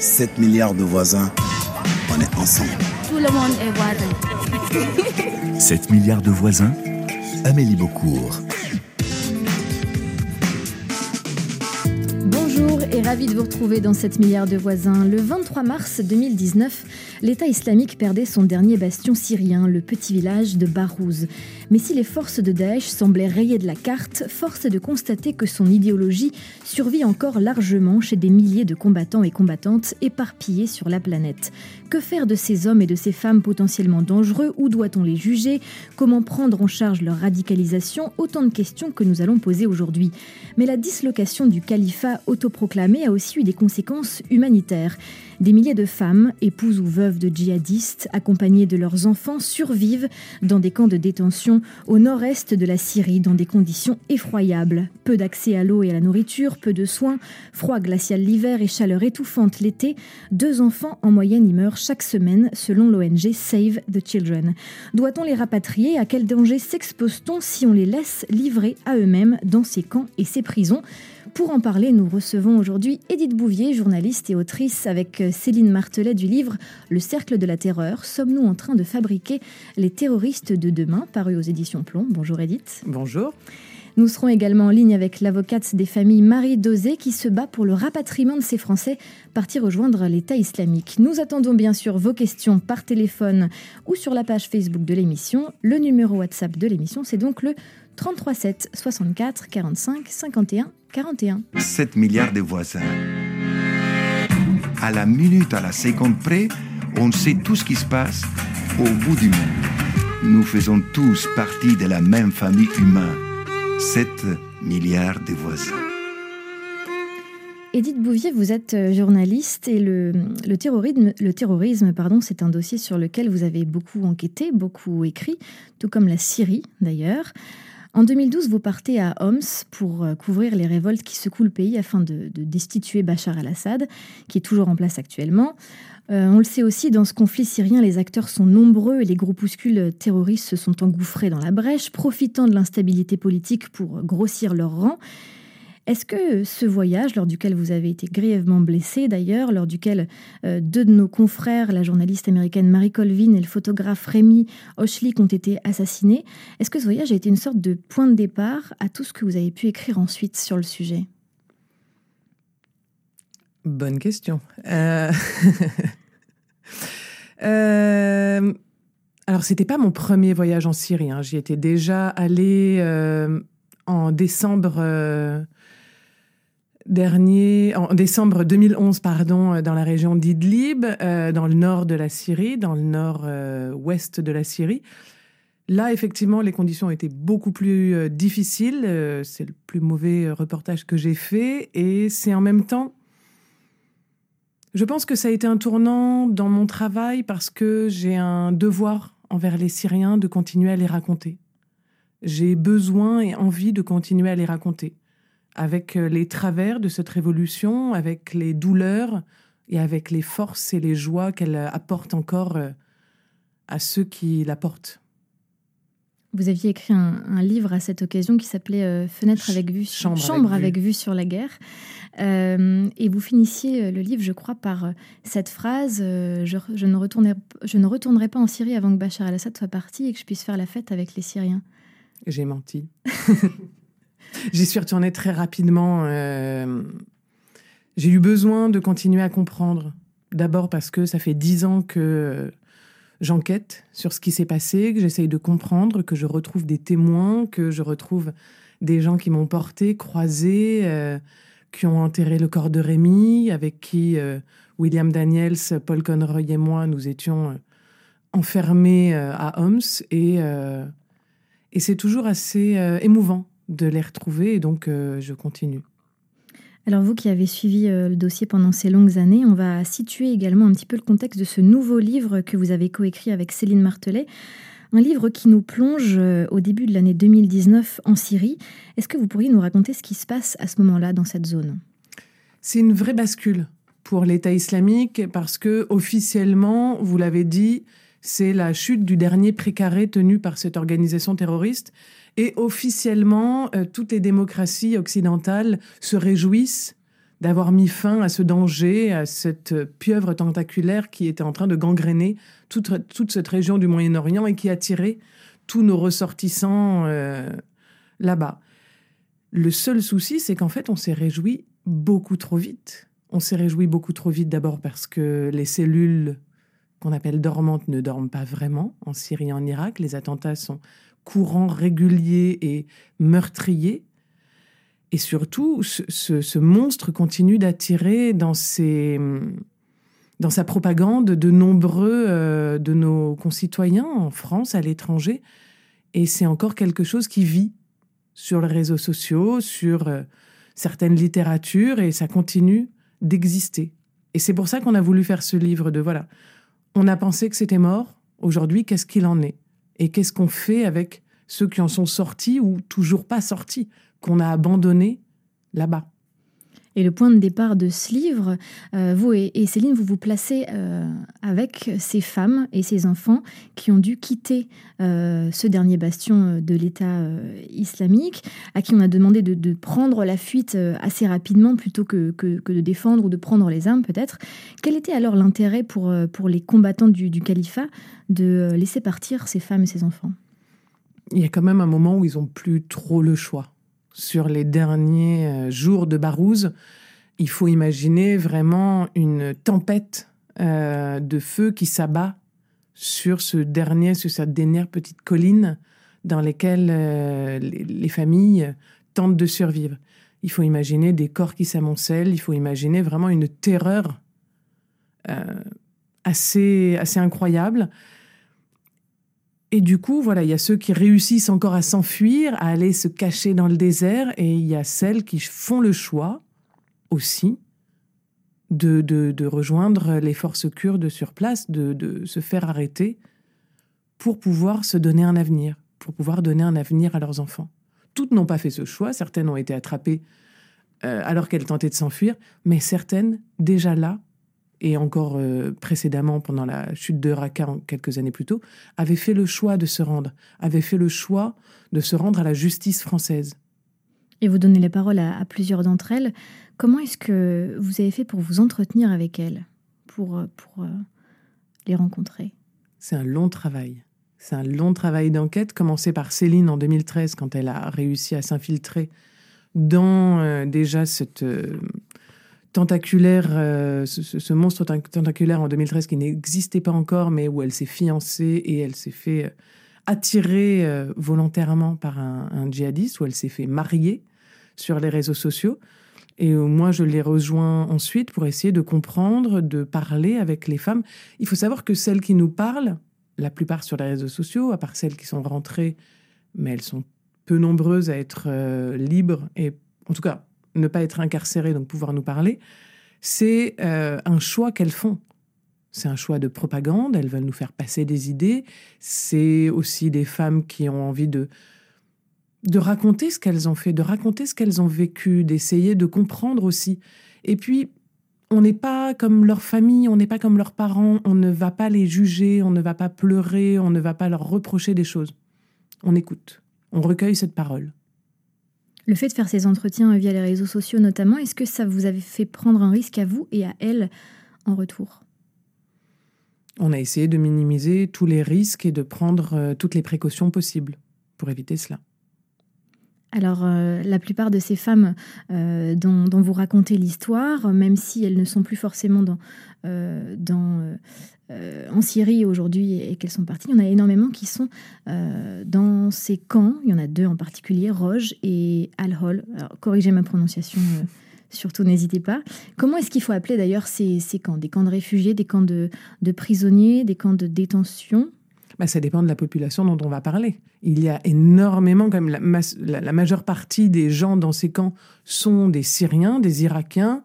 7 milliards de voisins, on est ensemble. Tout le monde est voisin. 7 milliards de voisins, Amélie Beaucourt. Bonjour et ravi de vous retrouver dans 7 milliards de voisins. Le 23 mars 2019, l'État islamique perdait son dernier bastion syrien, le petit village de Barouz. Mais si les forces de Daesh semblaient rayées de la carte, force est de constater que son idéologie survit encore largement chez des milliers de combattants et combattantes éparpillés sur la planète. Que faire de ces hommes et de ces femmes potentiellement dangereux? Où doit-on les juger? Comment prendre en charge leur radicalisation? Autant de questions que nous allons poser aujourd'hui. Mais la dislocation du califat autoproclamé a aussi eu des conséquences humanitaires. Des milliers de femmes, épouses ou veuves de djihadistes, accompagnées de leurs enfants, survivent dans des camps de détention au nord-est de la Syrie dans des conditions effroyables. Peu d'accès à l'eau et à la nourriture, peu de soins, froid glacial l'hiver et chaleur étouffante l'été. Deux enfants en moyenne y meurent chaque semaine selon l'ONG Save the Children. Doit-on les rapatrier? À quel danger s'expose-t-on si on les laisse livrer à eux-mêmes dans ces camps et ces prisons? Pour en parler, nous recevons aujourd'hui Édith Bouvier, journaliste et autrice, avec Céline Martelet du livre Le cercle de la terreur. Sommes-nous en train de fabriquer les terroristes de demain, paru aux éditions Plomb Bonjour Édith. Bonjour. Nous serons également en ligne avec l'avocate des familles Marie Dosé qui se bat pour le rapatriement de ces Français partis rejoindre l'État islamique. Nous attendons bien sûr vos questions par téléphone ou sur la page Facebook de l'émission. Le numéro WhatsApp de l'émission, c'est donc le 33 7 64 45 51 41. 7 milliards de voisins. À la minute, à la seconde près, on sait tout ce qui se passe au bout du monde. Nous faisons tous partie de la même famille humaine. 7 milliards de voisins. Édith Bouvier, vous êtes journaliste et le, le terrorisme, le terrorisme pardon, c'est un dossier sur lequel vous avez beaucoup enquêté, beaucoup écrit, tout comme la Syrie d'ailleurs. En 2012, vous partez à Homs pour couvrir les révoltes qui secouent le pays afin de, de destituer Bachar al-Assad, qui est toujours en place actuellement. Euh, on le sait aussi, dans ce conflit syrien, les acteurs sont nombreux et les groupuscules terroristes se sont engouffrés dans la brèche, profitant de l'instabilité politique pour grossir leurs rangs. Est-ce que ce voyage, lors duquel vous avez été grièvement blessé d'ailleurs, lors duquel euh, deux de nos confrères, la journaliste américaine Marie Colvin et le photographe Rémi Hochlik, ont été assassinés, est-ce que ce voyage a été une sorte de point de départ à tout ce que vous avez pu écrire ensuite sur le sujet? Bonne question. Euh... euh... Alors, pas mon premier voyage en Syrie. Hein. J'y étais déjà allée euh, en décembre euh, dernier, en décembre 2011, pardon, dans la région d'Idlib, euh, dans le nord de la Syrie, dans le nord-ouest de la Syrie. Là, effectivement, les conditions étaient beaucoup plus euh, difficiles. Euh, c'est le plus mauvais reportage que j'ai fait. Et c'est en même temps je pense que ça a été un tournant dans mon travail parce que j'ai un devoir envers les Syriens de continuer à les raconter. J'ai besoin et envie de continuer à les raconter, avec les travers de cette révolution, avec les douleurs et avec les forces et les joies qu'elle apporte encore à ceux qui la portent. Vous aviez écrit un, un, livre à cette occasion qui s'appelait euh, Fenêtre avec vue, Chambre, Chambre avec, avec, vue. sur la guerre. Euh, et vous finissiez le livre, je crois, par cette phrase euh, je, je, ne retournerai, je ne retournerai pas en Syrie avant que Bachar el-Assad soit parti et que je puisse faire la fête avec les Syriens. J'ai menti. J'y suis retournée très rapidement. Euh, J'ai eu besoin de continuer à comprendre. D'abord parce que ça fait dix ans que j'enquête sur ce qui s'est passé, que j'essaye de comprendre, que je retrouve des témoins, que je retrouve des gens qui m'ont porté, croisé, euh, qui ont enterré le corps de Rémi, avec qui euh, William Daniels, Paul Conroy et moi, nous étions enfermés à Homs. Et, et c'est toujours assez émouvant de les retrouver, et donc je continue. Alors vous qui avez suivi euh, le dossier pendant ces longues années, on va situer également un petit peu le contexte de ce nouveau livre que vous avez coécrit avec Céline Martelet. Un livre qui nous plonge euh, au début de l'année 2019 en Syrie. Est-ce que vous pourriez nous raconter ce qui se passe à ce moment-là dans cette zone? C'est une vraie bascule pour l'État islamique parce que officiellement, vous l'avez dit, c'est la chute du dernier précaré tenu par cette organisation terroriste. Et officiellement, euh, toutes les démocraties occidentales se réjouissent d'avoir mis fin à ce danger, à cette pieuvre tentaculaire qui était en train de gangréner toute, cette région du Moyen-Orient et qui attirait tous nos ressortissants euh, là-bas. Le seul souci, c'est qu'en fait, on s'est réjoui beaucoup trop vite. On s'est réjoui beaucoup trop vite d'abord parce que les cellules qu'on appelle dormantes ne dorment pas vraiment en Syrie et en Irak. Les attentats sont courants, réguliers et meurtriers. Et surtout, ce, monstre continue d'attirer dans, dans sa propagande de nombreux euh, de nos concitoyens en France, à l'étranger. Et c'est encore quelque chose qui vit sur les réseaux sociaux, sur euh, certaines littératures, et ça continue d'exister. Et c'est pour ça qu'on a voulu faire ce livre de voilà, on a pensé que c'était mort, aujourd'hui qu'est-ce qu'il en est? Et qu'est-ce qu'on fait avec ceux qui en sont sortis ou toujours pas sortis qu'on a abandonné là-bas? Et le point de départ de ce livre, euh, vous et, Céline, vous vous placez euh, avec ces femmes et ces enfants qui ont dû quitter euh, ce dernier bastion de l'État islamique, à qui on a demandé de, prendre la fuite assez rapidement plutôt que, que, de défendre ou de prendre les armes peut-être. Quel était alors l'intérêt pour, pour les combattants du, du califat de laisser partir ces femmes et ces enfants? Il y a quand même un moment où ils n'ont plus trop le choix sur les derniers euh, jours de Barouze, il faut imaginer vraiment une tempête euh, de feu qui s'abat sur ce dernier, sur cette dernière petite colline dans laquelle euh, les, familles tentent de survivre. Il faut imaginer des corps qui s'amoncellent, il faut imaginer vraiment une terreur assez, assez incroyable. Et du coup, voilà, il y a ceux qui réussissent encore à s'enfuir, à aller se cacher dans le désert, et il y a celles qui font le choix aussi de, de, rejoindre les forces kurdes sur place, de, de, se faire arrêter pour pouvoir se donner un avenir, pour pouvoir donner un avenir à leurs enfants. Toutes n'ont pas fait ce choix, certaines ont été attrapées euh, alors qu'elles tentaient de s'enfuir, mais certaines, déjà là, et encore euh, précédemment pendant la chute de Raqqa quelques années plus tôt, avaient fait le choix de se rendre, avaient fait le choix de se rendre à la justice française. Et vous donnez la parole à, plusieurs d'entre elles. Comment est-ce que vous avez fait pour vous entretenir avec elles, pour, euh, pour euh, les rencontrer? C'est un long travail. C'est un long travail d'enquête, commencé par Céline en 2013, quand elle a réussi à s'infiltrer dans déjà cette tentaculaire, euh, ce, monstre tentaculaire en 2013 qui n'existait pas encore, mais où elle s'est fiancée et elle s'est fait euh, attirer euh, volontairement par un, djihadiste, où elle s'est fait marier sur les réseaux sociaux. Et moi, je l'ai rejoint ensuite pour essayer de comprendre, de parler avec les femmes. Il faut savoir que celles qui nous parlent, la plupart sur les réseaux sociaux, à part celles qui sont rentrées, mais elles sont peu nombreuses à être libres et en tout cas ne pas être incarcérées, donc pouvoir nous parler, c'est euh, un choix qu'elles font. C'est un choix de propagande, elles veulent nous faire passer des idées. C'est aussi des femmes qui ont envie de, de raconter ce qu'elles ont fait, de raconter ce qu'elles ont vécu, d'essayer de comprendre aussi. Et puis, on n'est pas comme leur famille, on n'est pas comme leurs parents, on ne va pas les juger, on ne va pas pleurer, on ne va pas leur reprocher des choses. On écoute, on recueille cette parole. Le fait de faire ces entretiens via les réseaux sociaux notamment, est-ce que ça vous avait fait prendre un risque à vous et à elle en retour? On a essayé de minimiser tous les risques et de prendre euh, toutes les précautions possibles pour éviter cela. Alors, euh, la plupart de ces femmes euh, dont, vous racontez l'histoire, même si elles ne sont plus forcément euh, en Syrie aujourd'hui et, qu'elles sont parties, il y en a énormément qui sont dans ces camps. Il y en a deux en particulier, Roge et Al-Hol. corrigez ma prononciation, surtout n'hésitez pas. Comment est-ce qu'il faut appeler d'ailleurs ces, camps? Des camps de réfugiés, des camps de prisonniers, des camps de détention? Bah, ça dépend de la population dont on va parler. Il y a énormément, quand même, la, majeure partie des gens dans ces camps sont des Syriens, des Irakiens,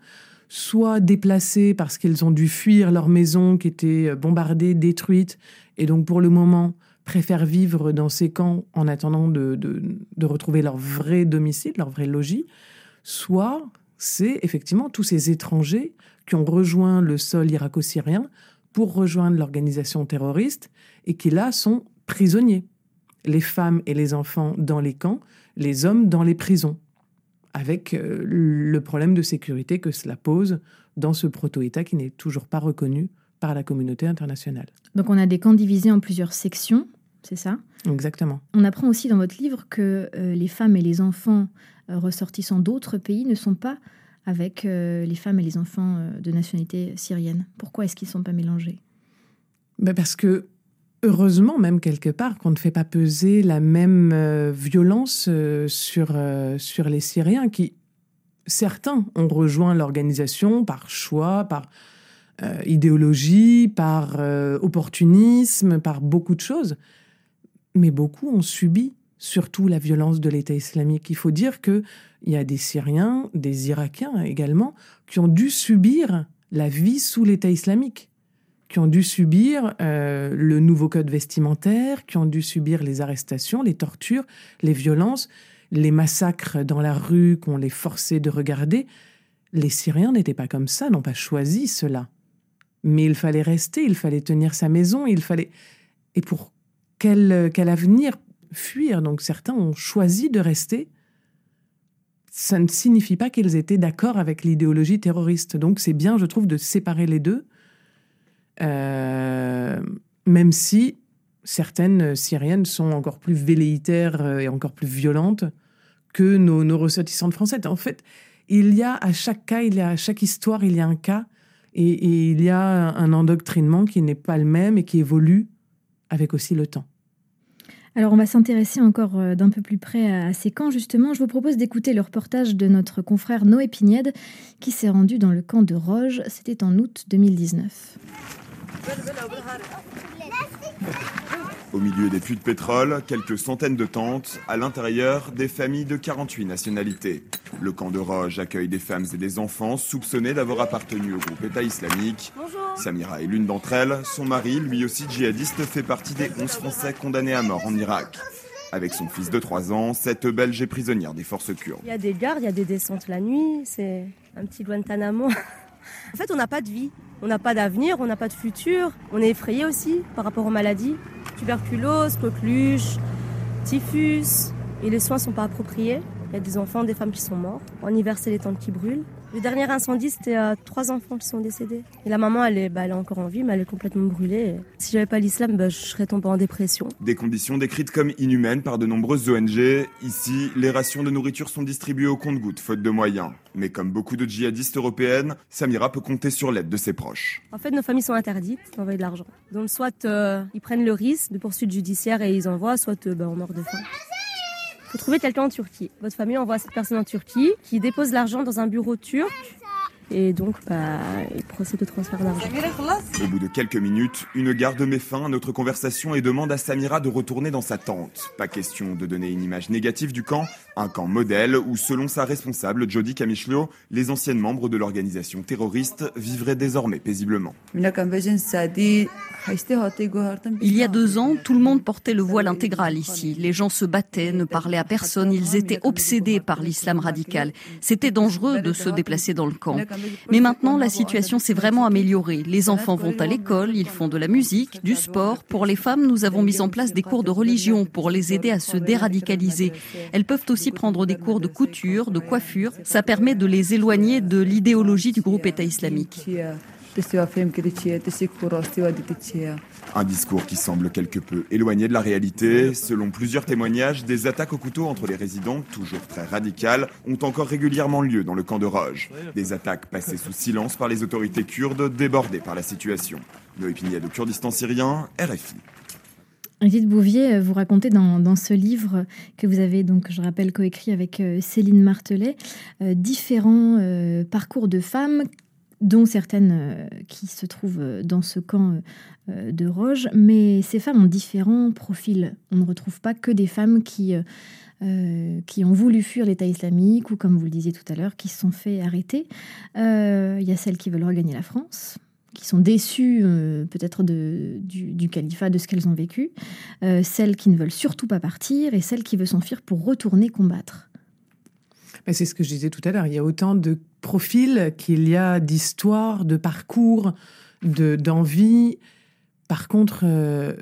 soit déplacés parce qu'ils ont dû fuir leur maison qui était euh, bombardée, détruite, et donc pour le moment préfèrent vivre dans ces camps en attendant de, de retrouver leur vrai domicile, leur vrai logis, soit c'est effectivement tous ces étrangers qui ont rejoint le sol irako-syrien pour rejoindre l'organisation terroriste et qui là sont prisonniers. Les femmes et les enfants dans les camps, les hommes dans les prisons, avec euh, le problème de sécurité que cela pose dans ce proto-État qui n'est toujours pas reconnu par la communauté internationale. Donc on a des camps divisés en plusieurs sections, c'est ça? Exactement. On apprend aussi dans votre livre que euh, les femmes et les enfants euh, ressortissants d'autres pays ne sont pas avec euh, les femmes et les enfants euh, de nationalité syrienne. Pourquoi est-ce qu'ils ne sont pas mélangés? Ben parce que, heureusement, même quelque part, qu'on ne fait pas peser la même euh, violence sur, sur les Syriens qui, certains, ont rejoint l'organisation par choix, par idéologie, par opportunisme, par beaucoup de choses. Mais beaucoup ont subi surtout la violence de l'État islamique. Il faut dire qu'il y a des Syriens, des Irakiens également, qui ont dû subir la vie sous l'État islamique qui ont dû subir euh, le nouveau code vestimentaire, qui ont dû subir les arrestations, les tortures, les violences, les massacres dans la rue qu'on les forçait de regarder. Les Syriens n'étaient pas comme ça, n'ont pas choisi cela. Mais il fallait rester, il fallait tenir sa maison, il fallait... Et pour quel, quel avenir fuir Donc certains ont choisi de rester. Ça ne signifie pas qu'ils étaient d'accord avec l'idéologie terroriste. Donc c'est bien, je trouve, de séparer les deux. Euh, même si certaines Syriennes sont encore plus velléitaires euh, et encore plus violentes que nos, ressortissantes françaises. En fait, il y a à chaque cas, il y a à chaque histoire, il y a un cas et, et il y a un endoctrinement qui n'est pas le même et qui évolue avec aussi le temps. Alors on va s'intéresser encore euh, d'un peu plus près à ces camps justement. Je vous propose d'écouter le reportage de notre confrère Noé Pignède qui s'est rendu dans le camp de Roge. C'était en août 2019. Au milieu des puits de pétrole, quelques centaines de tentes, à l'intérieur, des familles de 48 nationalités. Le camp de Roge accueille des femmes et des enfants soupçonnés d'avoir appartenu au groupe État islamique. Samira est l'une d'entre elles. Son mari, lui aussi djihadiste, fait partie des 11 Français condamnés à mort en Irak. Avec son fils de 3 ans, cette Belge est prisonnière des forces kurdes. Il y a des gardes, il y a des descentes la nuit, c'est un petit Guantanamo. en fait, on n'a pas de vie, on n'a pas d'avenir, on n'a pas de futur. On est effrayé aussi par rapport aux maladies. Tuberculose, coqueluche, typhus. Et les soins sont pas appropriés. Il y a des enfants, des femmes qui sont morts. En hiver, c'est les tentes qui brûlent. Le dernier incendie, c'était euh, trois enfants qui sont décédés. Et la maman, elle est, bah, elle est encore en vie, mais elle est complètement brûlée. Si j'avais pas l'islam, bah, je serais tombée en dépression. Des conditions décrites comme inhumaines par de nombreuses ONG. Ici, les rations de nourriture sont distribuées au compte-gouttes, faute de moyens. Mais comme beaucoup de djihadistes européennes, Samira peut compter sur l'aide de ses proches. En fait, nos familles sont interdites d'envoyer de l'argent. Donc, soit euh, ils prennent le risque de poursuites judiciaires et ils envoient, soit euh, bah, on meurt de faim. Il faut trouver quelqu'un en Turquie. Votre famille envoie cette personne en Turquie qui dépose l'argent dans un bureau turc et donc bah, il procède au transfert d'argent. Au bout de quelques minutes, une garde met fin à notre conversation et demande à Samira de retourner dans sa tente. Pas question de donner une image négative du camp, un camp modèle où, selon sa responsable Jody Kamishlo, les anciennes membres de l'organisation terroriste vivraient désormais paisiblement. Il y a deux ans, tout le monde portait le voile intégral ici. Les gens se battaient, ne parlaient à personne, ils étaient obsédés par l'islam radical. C'était dangereux de se déplacer dans le camp. Mais maintenant, la situation s'est vraiment améliorée. Les enfants vont à l'école, ils font de la musique, du sport. Pour les femmes, nous avons mis en place des cours de religion pour les aider à se déradicaliser. Elles peuvent aussi prendre des cours de couture, de coiffure. Ça permet de les éloigner de l'idéologie du groupe État islamique. Un discours qui semble quelque peu éloigné de la réalité. Selon plusieurs témoignages, des attaques au couteau entre les résidents, toujours très radicales, ont encore régulièrement lieu dans le camp de Roge. Des attaques passées sous silence par les autorités kurdes, débordées par la situation. Noé de Kurdistan syrien, RFI. Edith Bouvier, vous racontez dans, ce livre que vous avez, donc, je rappelle, coécrit avec euh, Céline Martelet, euh, différents euh, parcours de femmes dont certaines euh, qui se trouvent dans ce camp euh, de Roge. Mais ces femmes ont différents profils. On ne retrouve pas que des femmes qui, euh, qui ont voulu fuir l'État islamique ou, comme vous le disiez tout à l'heure, qui se sont fait arrêter. Il y a celles qui veulent regagner la France qui sont déçues euh, peut-être du, califat, de ce qu'elles ont vécu, euh, celles qui ne veulent surtout pas partir et celles qui veulent s'enfuir pour retourner combattre. C'est ce que je disais tout à l'heure. Il y a autant de profils qu'il y a d'histoires, de parcours, d'envie. Par contre, euh,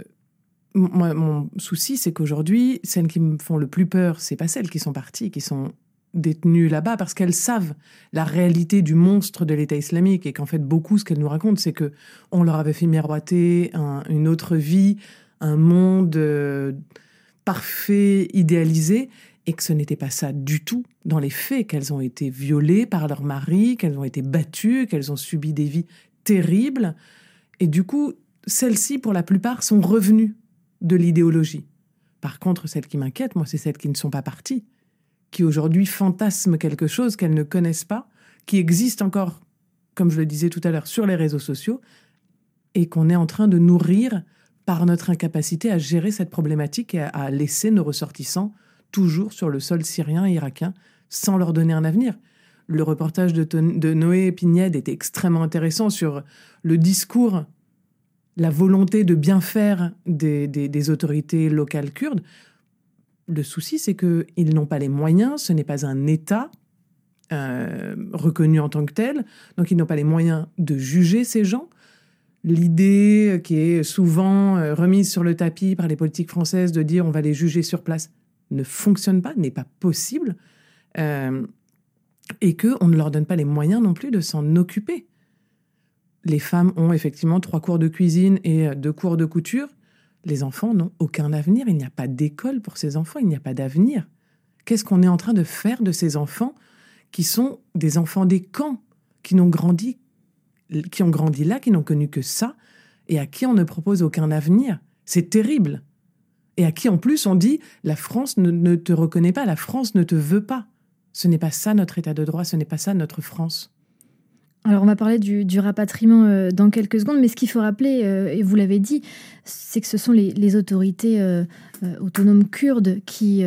mon souci, c'est qu'aujourd'hui, celles qui me font le plus peur, c'est pas celles qui sont parties, qui sont détenues là-bas parce qu'elles savent la réalité du monstre de l'État islamique et qu'en fait beaucoup ce qu'elles nous racontent c'est que on leur avait fait miroiter une autre vie, un monde euh, parfait, idéalisé et que ce n'était pas ça du tout dans les faits, qu'elles ont été violées par leur mari, qu'elles ont été battues, qu'elles ont subi des vies terribles. Et du coup, celles-ci, pour la plupart, sont revenues de l'idéologie. Par contre, celles qui m'inquiètent, moi, c'est celles qui ne sont pas parties, qui aujourd'hui fantasment quelque chose qu'elles ne connaissent pas, qui existe encore, comme je le disais tout à l'heure, sur les réseaux sociaux, et qu'on est en train de nourrir par notre incapacité à gérer cette problématique et à laisser nos ressortissants toujours sur le sol syrien et irakien sans leur donner un avenir. Le reportage de, Noé Pignède était extrêmement intéressant sur le discours, la volonté de bien faire des, autorités locales kurdes. Le souci, c'est qu'ils n'ont pas les moyens, ce n'est pas un État euh, reconnu en tant que tel, donc ils n'ont pas les moyens de juger ces gens. L'idée qui est souvent euh, remise sur le tapis par les politiques françaises de dire on va les juger sur place ne fonctionne pas, n'est pas possible, euh, et qu'on ne leur donne pas les moyens non plus de s'en occuper. Les femmes ont effectivement trois cours de cuisine et euh, deux cours de couture. Les enfants n'ont aucun avenir. Il n'y a pas d'école pour ces enfants. Il n'y a pas d'avenir. Qu'est-ce qu'on est en train de faire de ces enfants qui sont des enfants des camps, qui n'ont grandi, qui ont grandi là, qui n'ont connu que ça, et à qui on ne propose aucun avenir? C'est terrible et à qui en plus on dit la France ne, te reconnaît pas, la France ne te veut pas. Ce n'est pas ça notre état de droit, ce n'est pas ça notre France. Alors on va parler du, rapatriement euh, dans quelques secondes, mais ce qu'il faut rappeler, euh, et vous l'avez dit, c'est que ce sont les, autorités euh, autonomes kurdes qui,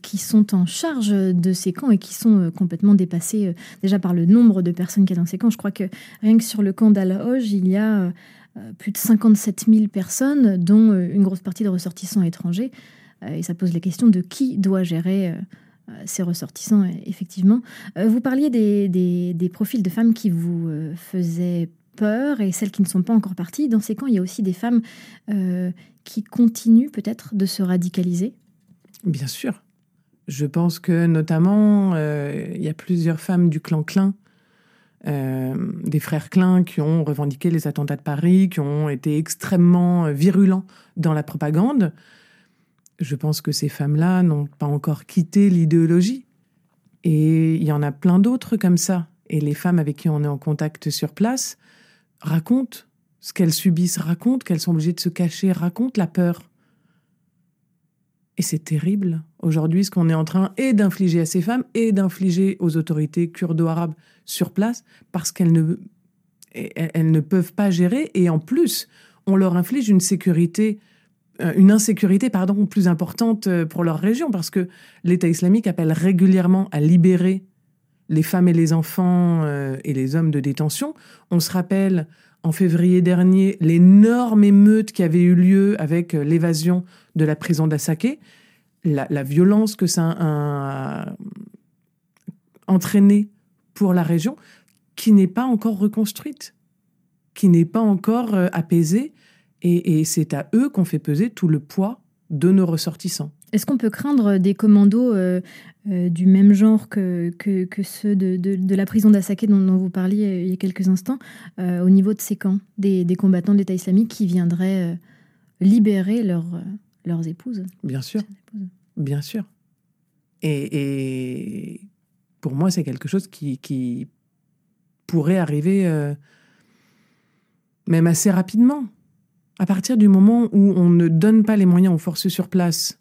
qui sont en charge de ces camps et qui sont complètement dépassées déjà par le nombre de personnes qu'il y a dans ces camps. Je crois que rien que sur le camp d'Al-Hoj, il y a plus de 57 000 personnes, dont euh, une grosse partie de ressortissants étrangers. Euh, et ça pose la question de qui doit gérer ces ressortissants, effectivement. Vous parliez des, profils de femmes qui vous faisaient peur et celles qui ne sont pas encore parties. Dans ces camps, il y a aussi des femmes qui continuent peut-être de se radicaliser? Bien sûr. Je pense que notamment, il y a plusieurs femmes du clan Klein euh, des frères Klein qui ont revendiqué les attentats de Paris, qui ont été extrêmement euh, virulents dans la propagande. Je pense que ces femmes-là n'ont pas encore quitté l'idéologie. Et il y en a plein d'autres comme ça. Et les femmes avec qui on est en contact sur place racontent ce qu'elles subissent, racontent qu'elles sont obligées de se cacher, racontent la peur. Et c'est terrible. Aujourd'hui, ce qu'on est en train et d'infliger à ces femmes et d'infliger aux autorités kurdo-arabes sur place parce qu'elles ne, elles ne peuvent pas gérer. Et en plus, on leur inflige une sécurité, euh, une insécurité, pardon, plus importante euh, pour leur région parce que l'État islamique appelle régulièrement à libérer les femmes et les enfants euh, et les hommes de détention. On se rappelle en février dernier l'énorme émeute qui avait eu lieu avec l'évasion de la prison d'Assaké, la, violence que ça a entraîné pour la région, qui n'est pas encore reconstruite, qui n'est pas encore euh, apaisée, et, c'est à eux qu'on fait peser tout le poids de nos ressortissants. Est-ce qu'on peut craindre des commandos euh, euh, du même genre que, ceux de, la prison d'Assaké dont, vous parliez il y a quelques instants, au niveau de ces camps, des, combattants de l'État islamique qui viendraient libérer leur, leurs épouses. Bien sûr. Bien sûr. Et, pour moi, c'est quelque chose qui, pourrait arriver euh, même assez rapidement. À partir du moment où on ne donne pas les moyens aux forces sur place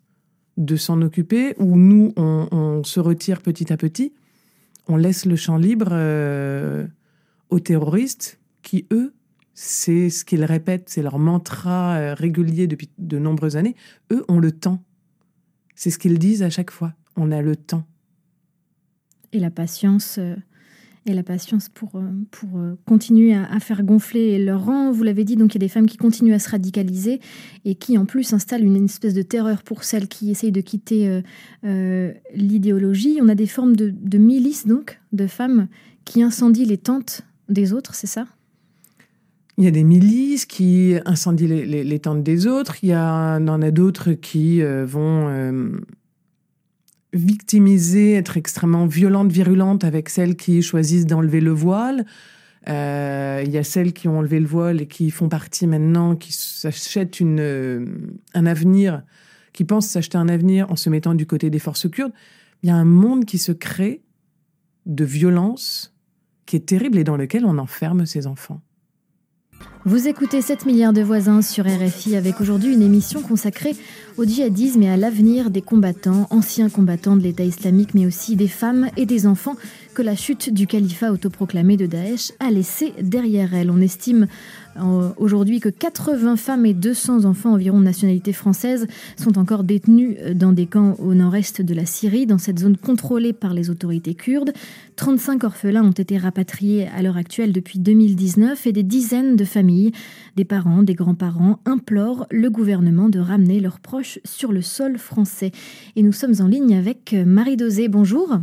de s'en occuper, où nous, on, se retire petit à petit, on laisse le champ libre euh, aux terroristes qui, eux, c'est ce qu'ils répètent, c'est leur mantra euh, régulier depuis de nombreuses années. Eux ont le temps. C'est ce qu'ils disent à chaque fois. On a le temps. Et la patience, euh, et la patience pour, euh, pour continuer à, faire gonfler leur rang. Vous l'avez dit, donc il y a des femmes qui continuent à se radicaliser et qui en plus installent une espèce de terreur pour celles qui essayent de quitter l'idéologie. On a des formes de, de milices donc de femmes qui incendient les tentes des autres, c'est ça? Il y a des milices qui incendient les, tentes des autres. Il y, en a d'autres qui euh, vont euh, victimiser, être extrêmement violente, virulente avec celles qui choisissent d'enlever le voile. Euh, il y a celles qui ont enlevé le voile et qui font partie maintenant, qui s'achètent un avenir, qui pensent s'acheter un avenir en se mettant du côté des forces kurdes. Il y a un monde qui se crée de violence qui est terrible et dans lequel on enferme ses enfants. Vous écoutez 7 milliards de voisins sur RFI avec aujourd'hui une émission consacrée au djihadisme et à l'avenir des combattants, anciens combattants de l'État islamique, mais aussi des femmes et des enfants que la chute du califat autoproclamé de Daesh a laissé derrière elle. On estime aujourd'hui que 80 femmes et 200 enfants environ de nationalité française sont encore détenus euh, dans des camps au nord-est de la Syrie, dans cette zone contrôlée par les autorités kurdes. 35 orphelins ont été rapatriés à l'heure actuelle depuis 2019 et des dizaines de familles, des parents, des grands-parents, implorent le gouvernement de ramener leurs proches sur le sol français. Et nous sommes en ligne avec Marie Dosé. Bonjour.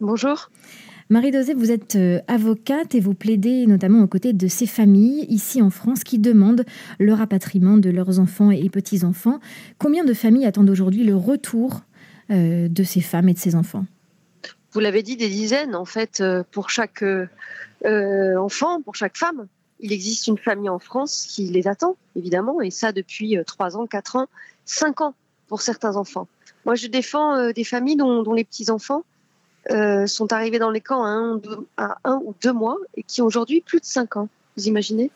Bonjour. Marie Dosé, vous êtes euh, avocate et vous plaidez notamment aux côtés de ces familles ici en France qui demandent le rapatriement de leurs enfants et petits-enfants. Combien de familles attendent aujourd'hui le retour euh, de ces femmes et de ces enfants? Vous l'avez dit, des dizaines en fait euh, pour chaque enfant, pour chaque femme. Il existe une famille en France qui les attend, évidemment, et ça depuis 3 ans, 4 ans, 5 ans pour certains enfants. Moi, je défends des familles dont les petits-enfants euh, sont arrivés dans les camps à un, ou deux mois et qui ont aujourd'hui plus de cinq ans. Vous imaginez?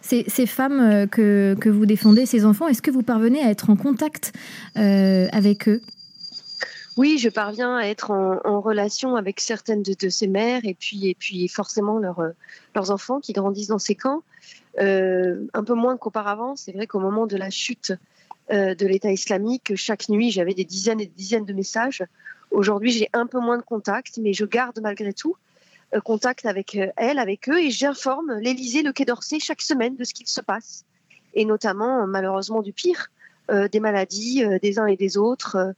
Ces, ces, femmes euh, que, que, vous défendez, ces enfants, est-ce que vous parvenez à être en contact euh, avec eux? Oui, je parviens à être en, relation avec certaines de, ces mères et puis, et puis forcément leurs enfants qui grandissent dans ces camps. un peu moins qu'auparavant. C'est vrai qu'au moment de la chute de l'État islamique, chaque nuit, j'avais des dizaines et des dizaines de messages Aujourd'hui, j'ai un peu moins de contact, mais je garde malgré tout euh, contact avec euh, elle, avec eux, et j'informe l'Élysée, le Quai d'Orsay chaque semaine de ce qu'il se passe, et notamment malheureusement du pire, euh, des maladies des uns et des autres,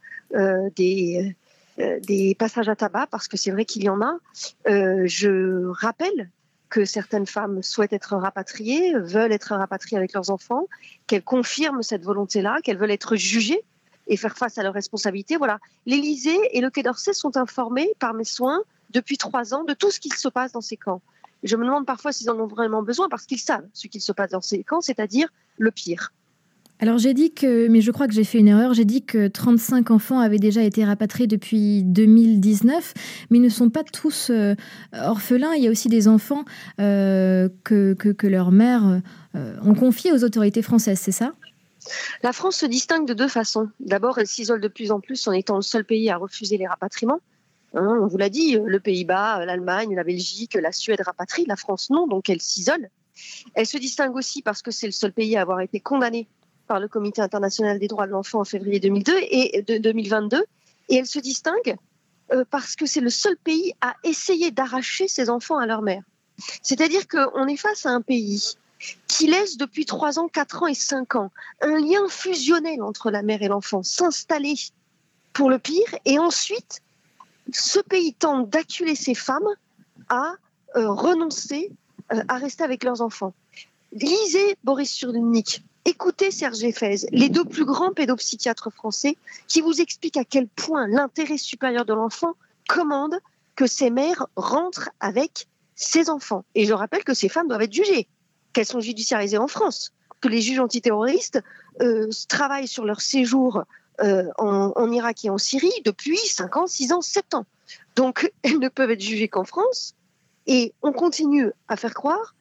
des, des passages à tabac, parce que c'est vrai qu'il y en a. je rappelle que certaines femmes souhaitent être rapatriées, veulent être rapatriées avec leurs enfants, qu'elles confirment cette volonté-là, qu'elles veulent être jugées et faire face à leurs responsabilités. Voilà, l'Élysée et le Quai d'Orsay sont informés par mes soins depuis trois ans de tout ce qui se passe dans ces camps. Je me demande parfois s'ils en ont vraiment besoin parce qu'ils savent ce qu'il se passe dans ces camps, c'est-à-dire le pire. Alors j'ai dit que, mais je crois que j'ai fait une erreur, j'ai dit que 35 enfants avaient déjà été rapatriés depuis 2019, mais ils ne sont pas tous euh, orphelins. Il y a aussi des enfants euh, que, que, leurs mères euh, ont confiés aux autorités françaises, c'est ça? La France se distingue de deux façons. D'abord, elle s'isole de plus en plus en étant le seul pays à refuser les rapatriements. Hein, on vous l'a dit, le Pays-Bas, l'Allemagne, la Belgique, la Suède rapatrient, la France non, donc elle s'isole. Elle se distingue aussi parce que c'est le seul pays à avoir été condamné par le Comité international des droits de l'enfant en février 2002 et de 2022. Et elle se distingue euh, parce que c'est le seul pays à essayer d'arracher ses enfants à leur mère. C'est-à-dire qu'on est face à un pays qui laisse depuis 3 ans, 4 ans et 5 ans un lien fusionnel entre la mère et l'enfant s'installer pour le pire. Et ensuite, ce pays tente d'acculer ces femmes à euh, renoncer euh, à rester avec leurs enfants. Lisez Boris Cyrulnik, écoutez Serge Effez, les deux plus grands pédopsychiatres français, qui vous expliquent à quel point l'intérêt supérieur de l'enfant commande que ces mères rentrent avec ses enfants. Et je rappelle que ces femmes doivent être jugées qu'elles sont judiciarisées en France, que les juges antiterroristes euh, travaillent sur leur séjour euh, en, Irak et en Syrie depuis 5 ans, 6 ans, 7 ans. Donc, elles ne peuvent être jugées qu'en France. Et on continue à faire croire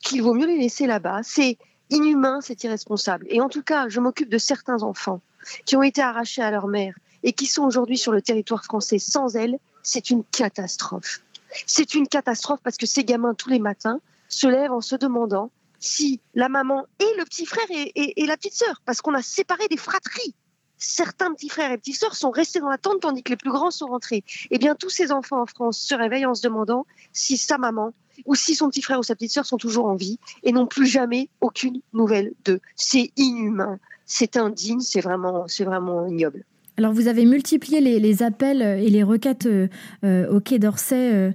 qu'il vaut mieux les laisser là-bas. C'est inhumain, c'est irresponsable. Et en tout cas, je m'occupe de certains enfants qui ont été arrachés à leur mère et qui sont aujourd'hui sur le territoire français sans elles. C'est une catastrophe. C'est une catastrophe parce que ces gamins, tous les matins, se lève en se demandant si la maman et le petit frère et, la petite sœur, parce qu'on a séparé des fratries. Certains petits frères et petites sœurs sont restés dans la tente tandis que les plus grands sont rentrés. Eh bien, tous ces enfants en France se réveillent en se demandant si sa maman ou si son petit frère ou sa petite sœur sont toujours en vie et n'ont plus jamais aucune nouvelle d'eux. C'est inhumain, c'est indigne, c'est vraiment, c'est vraiment ignoble. Alors vous avez multiplié les, appels et les requêtes euh, au Quai d'Orsay. Euh,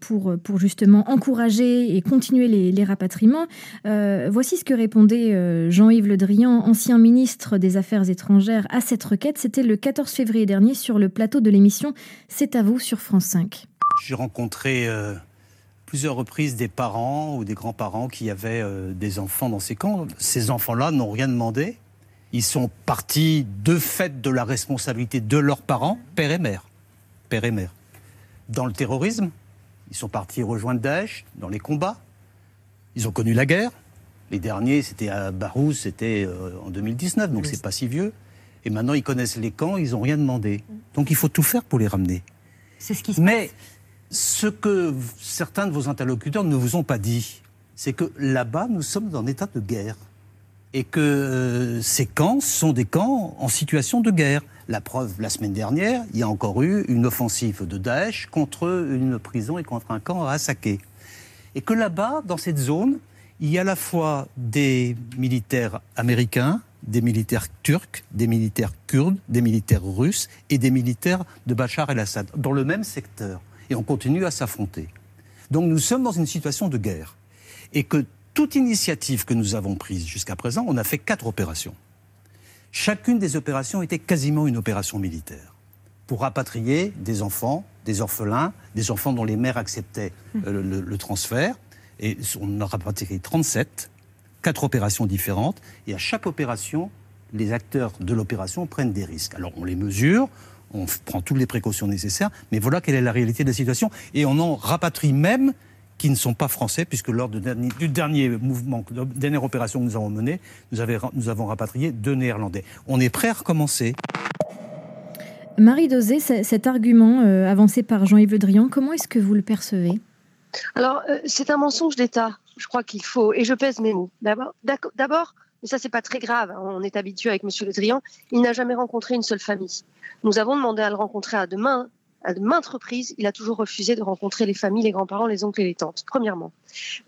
pour, pour justement encourager et continuer les, rapatriements. voici ce que répondait Jean-Yves Le Drian, ancien ministre des Affaires étrangères, à cette requête. C'était le 14 février dernier sur le plateau de l'émission C'est à vous sur France 5. J'ai rencontré plusieurs reprises des parents ou des grands-parents qui avaient euh, des enfants dans ces camps. Ces enfants-là n'ont rien demandé. Ils sont partis de fait de la responsabilité de leurs parents, père et mère. Père et mère. Dans le terrorisme, ils sont partis rejoindre Daesh dans les combats. Ils ont connu la guerre. Les derniers, c'était à Barouz, c'était euh, en 2019, donc c'est pas si vieux. Et maintenant, ils connaissent les camps, ils n'ont rien demandé. Donc il faut tout faire pour les ramener. C'est ce qui se Mais ce que certains de vos interlocuteurs ne vous ont pas dit, c'est que là-bas, nous sommes en état de guerre. Et que euh, ces camps sont des camps en situation de guerre. La preuve, la semaine dernière, il y a encore eu une offensive de Daesh contre une prison et contre un camp à. Et que là-bas, dans cette zone, il y a à la fois des militaires américains, des militaires turcs, des militaires kurdes, des militaires russes et des militaires de Bachar el-Assad, dans le même secteur et on continue à s'affronter. Donc nous sommes dans une situation de guerre. Et que toute initiative que nous avons prise jusqu'à présent, on a fait quatre opérations. Chacune des opérations était quasiment une opération militaire pour rapatrier des enfants, des orphelins, des enfants dont les mères acceptaient euh, le, transfert. Et on a rapatrié 37, quatre opérations différentes. Et à chaque opération, les acteurs de l'opération prennent des risques. Alors on les mesure, on prend toutes les précautions nécessaires, mais voilà quelle est la réalité de la situation. Et on en rapatrie même qui ne sont pas français, puisque lors du dernier, mouvement, de la dernière opération que nous avons menée, nous, avons rapatrié deux Néerlandais. On est prêt à recommencer? Marie Dosé, cet argument euh, avancé par Jean-Yves Le Drian, comment est-ce que vous le percevez? Alors, euh, c'est un mensonge d'État. Je crois qu'il faut, et je pèse mes mots. D'abord, mais ça c'est pas très grave, hein. on est habitué avec Monsieur Le Drian, il n'a jamais rencontré une seule famille. Nous avons demandé à le rencontrer à demain, à de maintes reprises, il a toujours refusé de rencontrer les familles, les grands-parents, les oncles et les tantes, premièrement.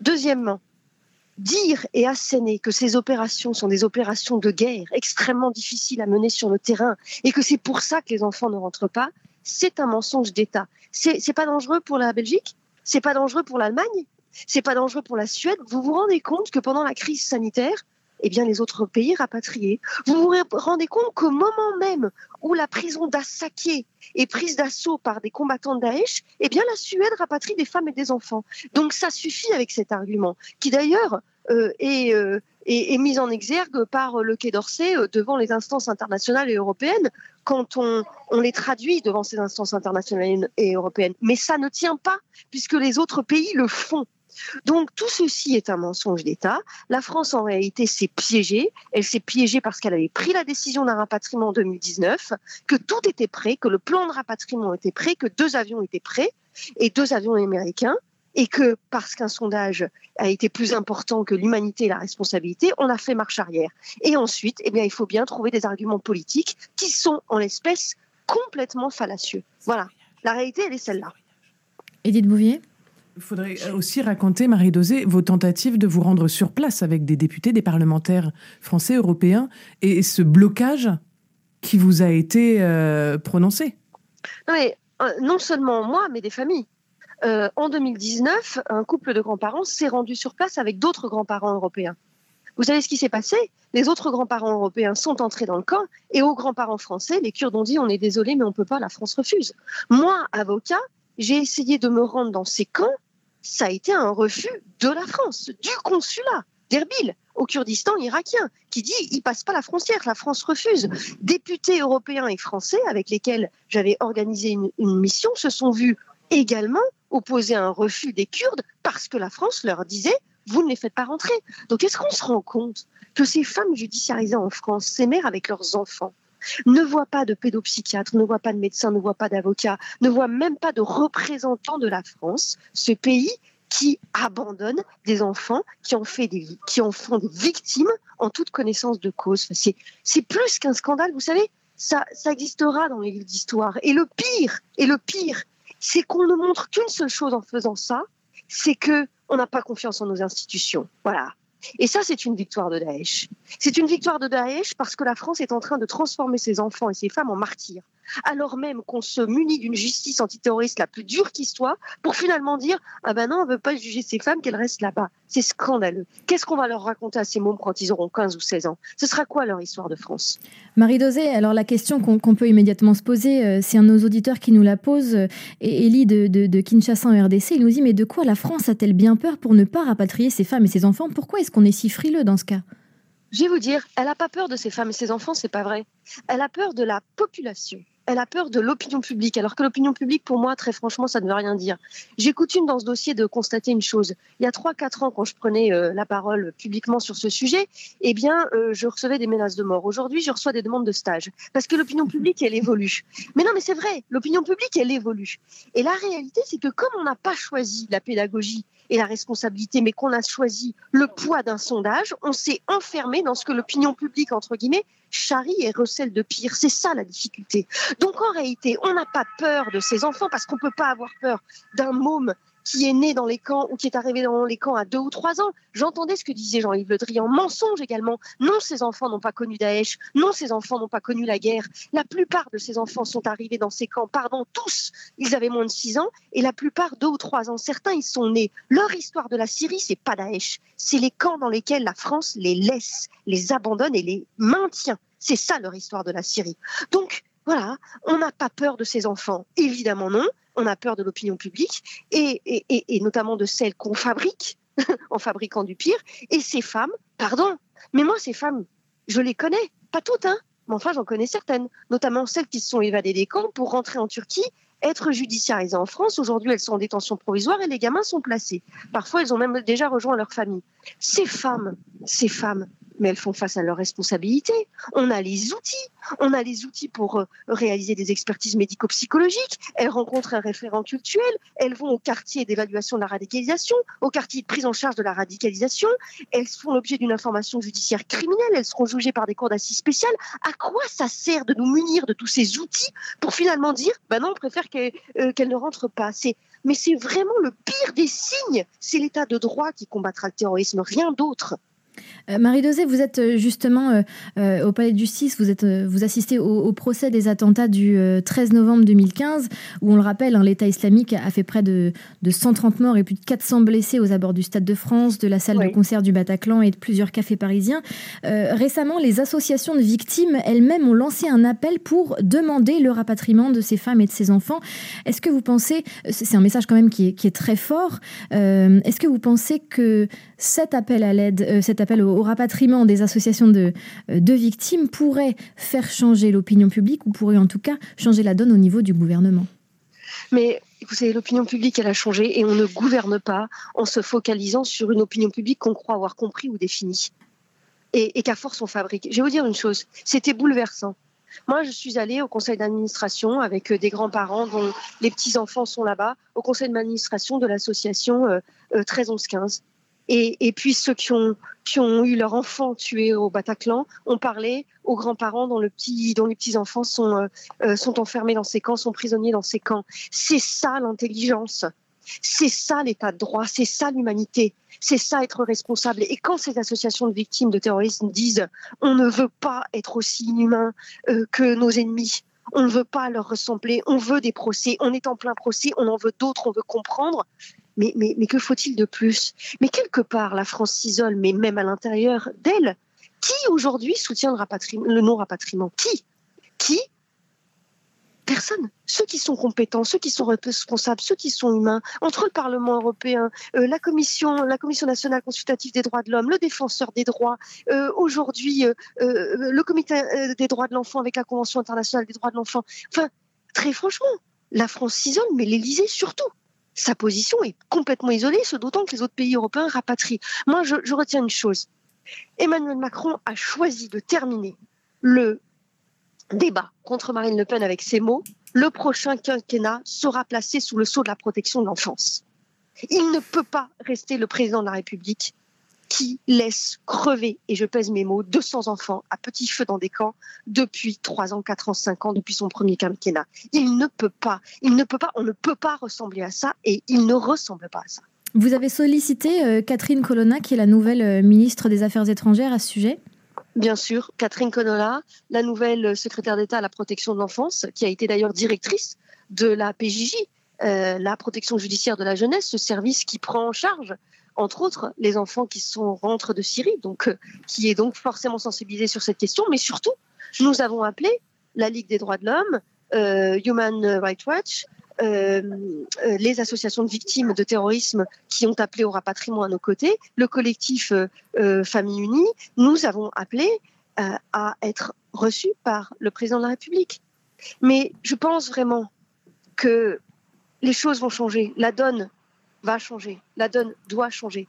Deuxièmement, dire et asséner que ces opérations sont des opérations de guerre extrêmement difficiles à mener sur le terrain et que c'est pour ça que les enfants ne rentrent pas, c'est un mensonge d'État. C'est pas dangereux pour la Belgique? C'est pas dangereux pour l'Allemagne? C'est pas dangereux pour la Suède? Vous vous rendez compte que pendant la crise sanitaire, eh bien, les autres pays rapatriés. Vous vous rendez compte qu'au moment même où la prison d'Assaké est prise d'assaut par des combattants de Daesh, eh bien, la Suède rapatrie des femmes et des enfants. Donc, ça suffit avec cet argument, qui d'ailleurs euh, euh, est, mis en exergue par le Quai d'Orsay euh, devant les instances internationales et européennes quand on, on les traduit devant ces instances internationales et européennes. Mais ça ne tient pas, puisque les autres pays le font. Donc tout ceci est un mensonge d'État. La France, en réalité, s'est piégée. Elle s'est piégée parce qu'elle avait pris la décision d'un rapatriement en 2019, que tout était prêt, que le plan de rapatriement était prêt, que deux avions étaient prêts, et deux avions américains, et que parce qu'un sondage a été plus important que l'humanité et la responsabilité, on a fait marche arrière. Et ensuite, eh bien, il faut bien trouver des arguments politiques qui sont, en l'espèce, complètement fallacieux. Voilà. La réalité, elle est celle-là. Edith Bouvier? Il faudrait aussi raconter, Marie Dosé, vos tentatives de vous rendre sur place avec des députés, des parlementaires français, européens, et ce blocage qui vous a été euh, prononcé. Euh, non seulement moi, mais des familles. Euh, en 2019, un couple de grands-parents s'est rendu sur place avec d'autres grands-parents européens. Vous savez ce qui s'est passé? Les autres grands-parents européens sont entrés dans le camp et aux grands-parents français, les Kurdes ont dit on est désolé mais on ne peut pas, la France refuse. Moi, avocat, j'ai essayé de me rendre dans ces camps ça a été un refus de la France, du consulat d'Erbil au Kurdistan irakien, qui dit il passe pas la frontière, la France refuse. Députés européens et français avec lesquels j'avais organisé une, mission se sont vus également opposer un refus des Kurdes parce que la France leur disait vous ne les faites pas rentrer. Donc est-ce qu'on se rend compte que ces femmes judiciarisées en France, ces mères avec leurs enfants, ne voit pas de pédopsychiatre, ne voit pas de médecin, ne voit pas d'avocat, ne voit même pas de représentant de la France, ce pays qui abandonne des enfants qui en, fait en font des victimes en toute connaissance de cause. C'est plus qu'un scandale, vous savez, ça, ça existera dans les livres d'histoire. Et le pire, et le pire, c'est qu'on ne montre qu'une seule chose en faisant ça, c'est que on n'a pas confiance en nos institutions. Voilà. Et ça, c'est une victoire de Daesh. C'est une victoire de Daesh parce que la France est en train de transformer ses enfants et ses femmes en martyrs. Alors même qu'on se munit d'une justice antiterroriste la plus dure qui soit, pour finalement dire ah ben non, on veut pas juger ces femmes, qu'elles restent là-bas. C'est scandaleux. Qu'est-ce qu'on va leur raconter à ces mômes quand ils auront 15 ou 16 ans? Ce sera quoi leur histoire de France? Marie Dosé, alors la question qu'on peut immédiatement se poser, euh, c'est un de nos auditeurs qui nous la pose, euh, et Elie de, de Kinshasa en RDC, il nous dit mais de quoi la France a-t-elle bien peur pour ne pas rapatrier ses femmes et ses enfants? Pourquoi est-ce qu'on est si frileux dans ce cas? Je vais vous dire, elle n'a pas peur de ses femmes et ses enfants, c'est pas vrai. Elle a peur de la population. Elle a peur de l'opinion publique, alors que l'opinion publique, pour moi, très franchement, ça ne veut rien dire. J'ai coutume dans ce dossier de constater une chose. Il y a 3-4 ans, quand je prenais euh, la parole publiquement sur ce sujet, eh bien, euh, je recevais des menaces de mort. Aujourd'hui, je reçois des demandes de stage. Parce que l'opinion publique, elle évolue. Mais non, mais c'est vrai, l'opinion publique, elle évolue. Et la réalité, c'est que comme on n'a pas choisi la pédagogie et la responsabilité, mais qu'on a choisi le poids d'un sondage, on s'est enfermé dans ce que l'opinion publique, entre guillemets, charrie et recèle de pire. C'est ça la difficulté. Donc en réalité, on n'a pas peur de ces enfants parce qu'on ne peut pas avoir peur d'un môme qui est né dans les camps ou qui est arrivé dans les camps à deux ou trois ans. J'entendais ce que disait Jean-Yves Le Drian. Mensonge également. Non, ces enfants n'ont pas connu Daesh. Non, ces enfants n'ont pas connu la guerre. La plupart de ces enfants sont arrivés dans ces camps. Pardon, tous. Ils avaient moins de six ans et la plupart deux ou trois ans. Certains, ils sont nés. Leur histoire de la Syrie, c'est pas Daesh. C'est les camps dans lesquels la France les laisse, les abandonne et les maintient. C'est ça leur histoire de la Syrie. Donc, voilà, on n'a pas peur de ces enfants. Évidemment non on a peur de l'opinion publique et, notamment de celles qu'on fabrique en fabriquant du pire. Et ces femmes, pardon, mais moi, ces femmes, je les connais, pas toutes, hein, mais enfin, j'en connais certaines, notamment celles qui se sont évadées des camps pour rentrer en Turquie, être judiciarisées en France. Aujourd'hui, elles sont en détention provisoire et les gamins sont placés. Parfois, elles ont même déjà rejoint leur famille. Ces femmes, ces femmes, mais elles font face à leurs responsabilités. On a les outils, on a les outils pour euh, réaliser des expertises médico-psychologiques. Elles rencontrent un référent culturel, elles vont au quartier d'évaluation de la radicalisation, au quartier de prise en charge de la radicalisation. Elles font l'objet d'une information judiciaire criminelle, elles seront jugées par des cours d'assises spéciales. À quoi ça sert de nous munir de tous ces outils pour finalement dire, bah non, on préfère euh, qu'elles ne rentrent pas. mais c'est vraiment le pire des signes. C'est l'état de droit qui combattra le terrorisme, rien d'autre. Euh, Marie Dosé, vous êtes euh, justement euh, au Palais de Justice, vous, êtes, vous assistez au, procès des attentats du 13 novembre 2015, où on le rappelle, hein, l'État islamique a fait près de, 130 morts et plus de 400 blessés aux abords du Stade de France, de la salle de concert du Bataclan et de plusieurs cafés parisiens. récemment, les associations de victimes elles-mêmes ont lancé un appel pour demander le rapatriement de ces femmes et de ces enfants. Est-ce que vous pensez, c'est un message quand même qui est, qui est très fort, est-ce que vous pensez que cet appel à l'aide, cet appel au, rapatriement des associations de, euh, de victimes pourrait faire changer l'opinion publique ou pourrait en tout cas changer la donne au niveau du gouvernement mais vous savez, l'opinion publique, elle a changé et on ne gouverne pas en se focalisant sur une opinion publique qu'on croit avoir compris ou définie. Et, qu'à force, on fabrique. Je vais vous dire une chose, c'était bouleversant. Moi, je suis allée au conseil d'administration avec euh, des grands-parents dont les petits-enfants sont là-bas, au conseil d'administration de l'association 13-11-15. Euh, et, puis ceux qui ont, qui ont eu leur enfant tué au Bataclan ont parlé aux grands-parents dont, le petit, dont les petits-enfants sont, euh, euh, sont enfermés dans ces camps, sont prisonniers dans ces camps. C'est ça l'intelligence. C'est ça l'état de droit, c'est ça l'humanité, c'est ça être responsable. Et quand ces associations de victimes de terrorisme disent on ne veut pas être aussi inhumain euh, que nos ennemis, on ne veut pas leur ressembler, on veut des procès, on est en plein procès, on en veut d'autres, on veut comprendre, mais, que faut-il de plus? Mais quelque part, la France s'isole, mais même à l'intérieur d'elle, qui aujourd'hui soutient le, le non-rapatriement Qui? Qui? Personne. Ceux qui sont compétents, ceux qui sont responsables, ceux qui sont humains, entre le Parlement européen, euh, la Commission, la Commission nationale consultative des droits de l'homme, le défenseur des droits, euh, aujourd'hui euh, le Comité des droits de l'enfant avec la Convention internationale des droits de l'enfant. Enfin, très franchement, la France s'isole, mais l'Élysée surtout sa position est complètement isolée, ce d'autant que les autres pays européens rapatrient. Moi, je, retiens une chose. Emmanuel Macron a choisi de terminer le débat contre Marine Le Pen avec ces mots. Le prochain quinquennat sera placé sous le sceau de la protection de l'enfance. Il ne peut pas rester le président de la République qui laisse crever, et je pèse mes mots, 200 enfants à petit feu dans des camps depuis 3 ans, 4 ans, 5 ans, depuis son premier quinquennat. Il ne peut pas, il ne peut pas, on ne peut pas ressembler à ça, et il ne ressemble pas à ça. Vous avez sollicité euh, Catherine Colonna, qui est la nouvelle euh, ministre des Affaires étrangères, à ce sujet? Bien sûr, Catherine Colonna, la nouvelle secrétaire d'État à la protection de l'enfance, qui a été d'ailleurs directrice de la PJJ, euh, la protection judiciaire de la jeunesse, ce service qui prend en charge, entre autres, les enfants qui sont rentrent de Syrie, donc euh, qui est donc forcément sensibilisé sur cette question. Mais surtout, nous avons appelé la Ligue des droits de l'homme, euh, Human Rights Watch, les associations de victimes de terrorisme qui ont appelé au rapatriement à nos côtés, le collectif Famille Unie, nous avons appelé à être reçus par le président de la République. Mais je pense vraiment que les choses vont changer, la donne va changer, la donne doit changer.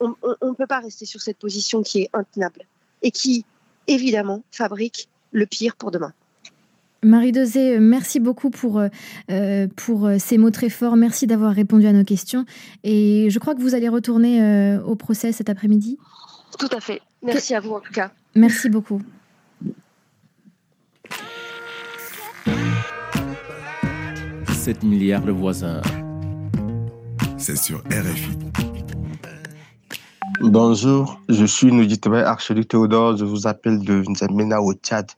On ne peut pas rester sur cette position qui est intenable et qui, évidemment, fabrique le pire pour demain. Marie Dosé, merci beaucoup pour, euh, pour ces mots très forts. Merci d'avoir répondu à nos questions. Et je crois que vous allez retourner euh, au procès cet après-midi. Tout à fait. Merci à vous en tout cas. Merci beaucoup. 7 milliards de voisins. C'est sur RFI. Bonjour, je suis Nujitebe Archelique Théodore, je vous appelle de Nzamena au Tchad.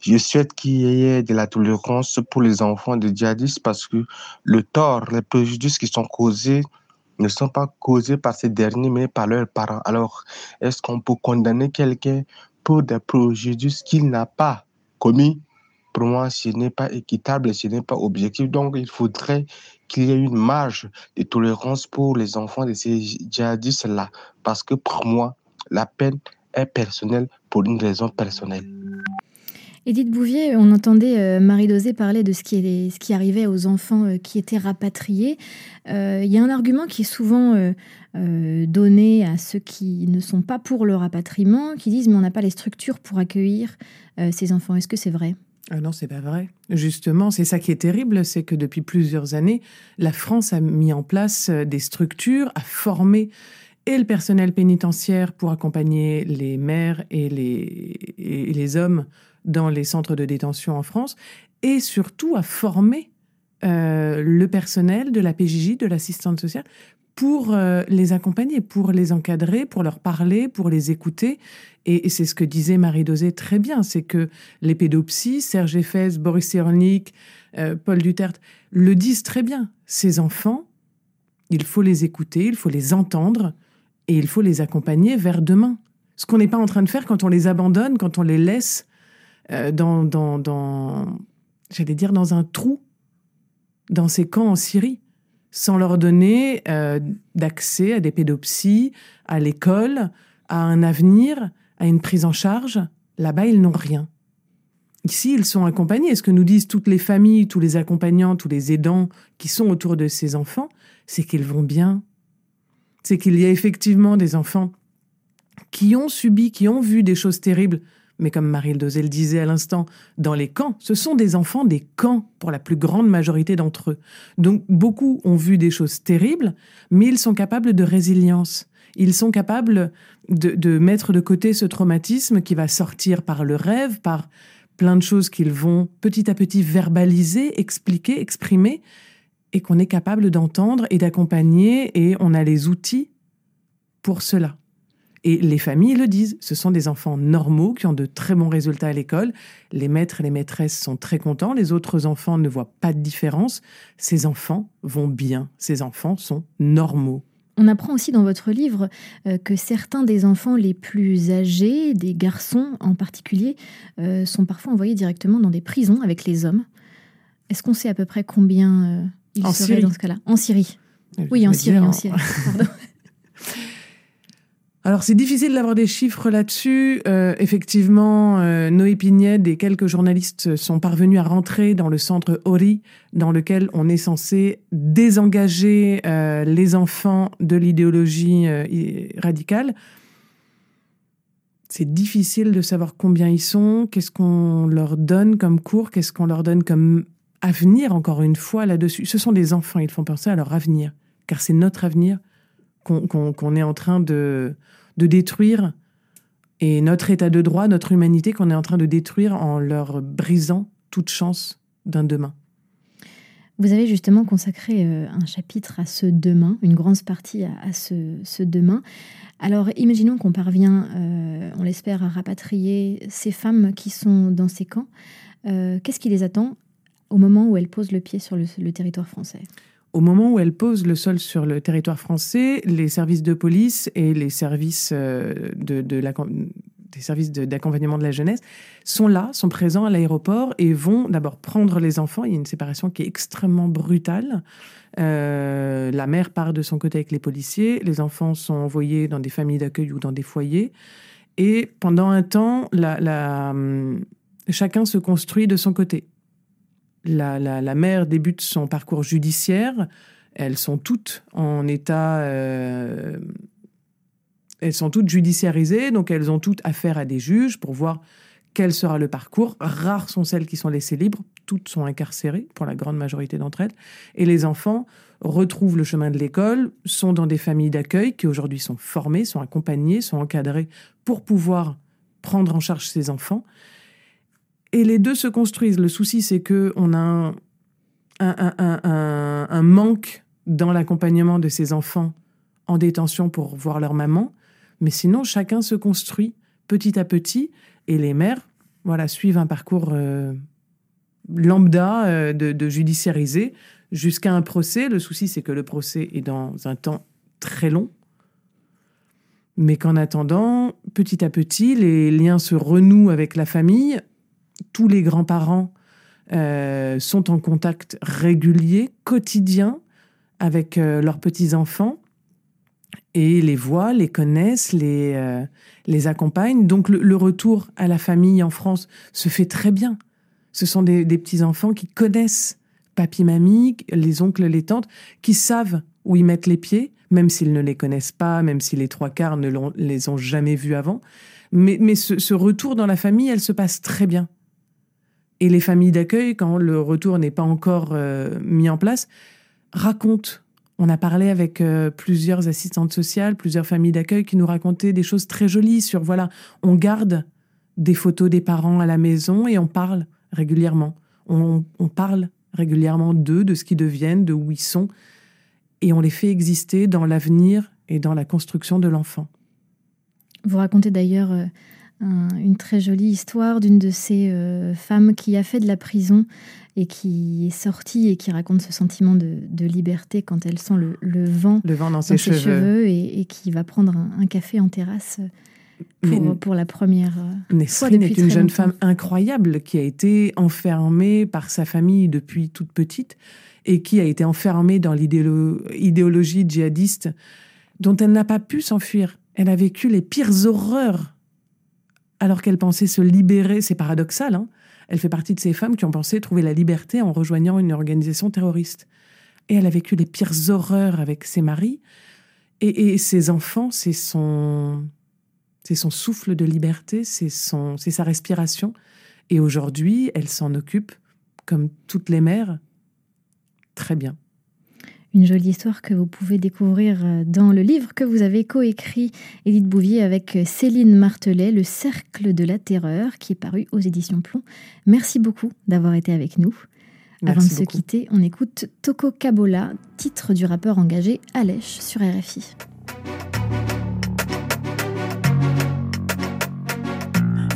Je souhaite qu'il y ait de la tolérance pour les enfants de djihadistes parce que le tort, les préjudices qui sont causés ne sont pas causés par ces derniers mais par leurs parents. Alors, est-ce qu'on peut condamner quelqu'un pour des préjudices qu'il n'a pas commis? Pour moi, ce n'est pas équitable, ce n'est pas objectif. Donc, il faudrait qu'il y ait une marge de tolérance pour les enfants de ces djihadistes-là. Parce que pour moi, la peine est personnelle pour une raison personnelle. Edith Bouvier, on entendait euh, Marie Dosé parler de ce qui, est, ce qui arrivait aux enfants euh, qui étaient rapatriés. Euh, il y a un argument qui est souvent donné à ceux qui ne sont pas pour le rapatriement, qui disent mais on n'a pas les structures pour accueillir ces enfants. Est-ce que c'est vrai? Ah non, c'est pas vrai. Justement, c'est ça qui est terrible, c'est que depuis plusieurs années, la France a mis en place euh, des structures, a formé et le personnel pénitentiaire pour accompagner les mères et les, hommes dans les centres de détention en France, et surtout a formé euh, le personnel de la PJJ, de l'assistante sociale, pour euh, les accompagner, pour les encadrer, pour leur parler, pour les écouter. Et, c'est ce que disait Marie Dosé très bien, c'est que les pédopsies, Serge Effès, Boris Cyrulnik, euh, Paul Duterte, le disent très bien. Ces enfants, il faut les écouter, il faut les entendre et il faut les accompagner vers demain. Ce qu'on n'est pas en train de faire quand on les abandonne, quand on les laisse euh, dans, j'allais dire, dans un trou, dans ces camps en Syrie sans leur donner euh, d'accès à des pédopsies, à l'école, à un avenir, à une prise en charge. Là-bas, ils n'ont rien. Ici, ils sont accompagnés. ce que nous disent toutes les familles, tous les accompagnants, tous les aidants qui sont autour de ces enfants C'est qu'ils vont bien. C'est qu'il y a effectivement des enfants qui ont subi, qui ont vu des choses terribles, mais comme Marie Dosel disait à l'instant, dans les camps, ce sont des enfants des camps pour la plus grande majorité d'entre eux. Donc beaucoup ont vu des choses terribles, mais ils sont capables de résilience. Ils sont capables de, mettre de côté ce traumatisme qui va sortir par le rêve, par plein de choses qu'ils vont petit à petit verbaliser, expliquer, exprimer, et qu'on est capable d'entendre et d'accompagner, et on a les outils pour cela. Et les familles le disent, ce sont des enfants normaux qui ont de très bons résultats à l'école. Les maîtres et les maîtresses sont très contents, les autres enfants ne voient pas de différence. Ces enfants vont bien, ces enfants sont normaux. On apprend aussi dans votre livre euh, que certains des enfants les plus âgés, des garçons en particulier, euh, sont parfois envoyés directement dans des prisons avec les hommes. Est-ce qu'on sait à peu près combien euh, ils seraient dans ce cas-là? En Syrie. Oui, en Syrie, en Syrie. Pardon. Alors c'est difficile d'avoir des chiffres là-dessus. Euh, effectivement, euh, Noé Pigned et quelques journalistes sont parvenus à rentrer dans le centre Ori, dans lequel on est censé désengager euh, les enfants de l'idéologie radicale. C'est difficile de savoir combien ils sont, qu'est-ce qu'on leur donne comme cours, qu'est-ce qu'on leur donne comme avenir, encore une fois, là-dessus. Ce sont des enfants, ils font penser à leur avenir, car c'est notre avenir qu'on est en train de, de détruire et notre état de droit, notre humanité qu'on est en train de détruire en leur brisant toute chance d'un demain. Vous avez justement consacré euh, un chapitre à ce demain, une grande partie à, ce, demain. Alors imaginons qu'on parvient, euh, on l'espère, à rapatrier ces femmes qui sont dans ces camps. Euh, qu'est-ce qui les attend au moment où elles posent le pied sur le, territoire français? Au moment où elles posent le sol sur le territoire français, les services de police et les services la, des services d'accompagnement de, la jeunesse, sont là, sont présents à l'aéroport et vont d'abord prendre les enfants. Il y a une séparation qui est extrêmement brutale. Euh, la mère part de son côté avec les policiers, les enfants sont envoyés dans des familles d'accueil ou dans des foyers. Et pendant un temps, hum, chacun se construit de son côté. La, la, mère débute son parcours judiciaire. Elles sont toutes en état euh, elles sont toutes judiciarisées, donc elles ont toutes affaire à des juges pour voir quel sera le parcours. Rares sont celles qui sont laissées libres, toutes sont incarcérées pour la grande majorité d'entre elles. Et les enfants retrouvent le chemin de l'école, sont dans des familles d'accueil qui aujourd'hui sont formées, sont accompagnées, sont encadrées pour pouvoir prendre en charge ces enfants. Et les deux se construisent. Le souci, c'est qu'on a un, manque dans l'accompagnement de ces enfants en détention pour voir leur maman. Mais sinon, chacun se construit petit à petit et les mères voilà, suivent un parcours euh, lambda euh, de, de jusqu'à un procès. Le souci, c'est que le procès est dans un temps très long. Mais qu'en attendant, petit à petit, les liens se renouent avec la famille. Tous les grands-parents euh, sont en contact régulier, quotidien, avec leurs petits-enfants et les voient, les connaissent, les, euh, accompagnent. Donc le, retour à la famille en France se fait très bien. Ce sont des, petits-enfants qui connaissent papy, mamie, les oncles, les tantes, qui savent où ils mettent les pieds, même s'ils ne les connaissent pas, même si les trois quarts ne les ont jamais vus avant. Mais ce, retour dans la famille, elle se passe très bien. Et les familles d'accueil, quand le retour n'est pas encore euh, mis en place, racontent on a parlé avec euh, plusieurs assistantes sociales, plusieurs familles d'accueil qui nous racontaient des choses très jolies sur, voilà, on garde des photos des parents à la maison et on parle régulièrement. On, parle régulièrement d'eux, de ce qu'ils deviennent, de où ils sont, et on les fait exister dans l'avenir et dans la construction de l'enfant. Vous racontez d'ailleurs euh, une très jolie histoire d'une de ces euh, femmes qui a fait de la prison et qui est sortie et qui raconte ce sentiment de, liberté quand elle sent le, vent, le vent dans, ses, cheveux, et, qui va prendre un, café en terrasse pour, pour la première euh, Nesrine est une jeune femme incroyable qui a été enfermée par sa famille depuis toute petite et qui a été enfermée dans l'idéologie djihadiste dont elle n'a pas pu s'enfuir. Elle a vécu les pires horreurs alors qu'elle pensait se libérer. C'est paradoxal, hein elle fait partie de ces femmes qui ont pensé trouver la liberté en rejoignant une organisation terroriste. Et elle a vécu les pires horreurs avec ses maris. Et, ses enfants, c'est son, c'est son souffle de liberté, c'est son, c'est sa respiration. Et aujourd'hui, elle s'en occupe, comme toutes les mères, très bien une jolie histoire que vous pouvez découvrir euh, dans le livre que vous avez coécrit, Édith Bouvier, avec euh, Céline Martelet, Le Cercle de la Terreur, qui est paru aux éditions Plomb. Merci beaucoup d'avoir été avec nous. Avant de se quitter, on écoute Toko Kabola, titre du rappeur engagé Alèche sur RFI.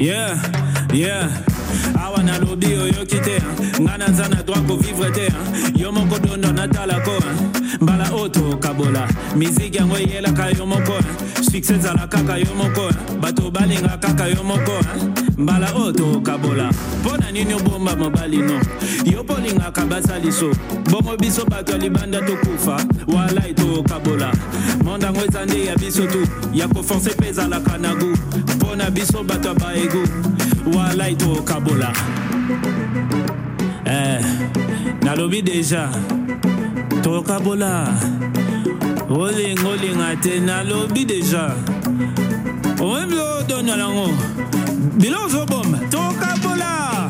Yeah, yeah. Awa nalobi oyo kite nga naza na droit kovivre te. Yo moko dondo natala ko. Mbala oyo tokabola miziki yango eyelaka yo moko. Ezala kaka yo moko bato balinga kaka yo moko. Mbala oyo tokabola mpo na nini obomba mobali no? Yo mpo olingaka basali so bongo biso bato ya libanda tokufa. Walai tokabola mondango eza nde ya biso tu. Ya mpe ezalaka na gu mpo na biso bato ya baegu walai to kabola eh nalobi deja. To kabola olingolinga te nalobi deja. Oyebi odona nango bilo ozoboma tokabola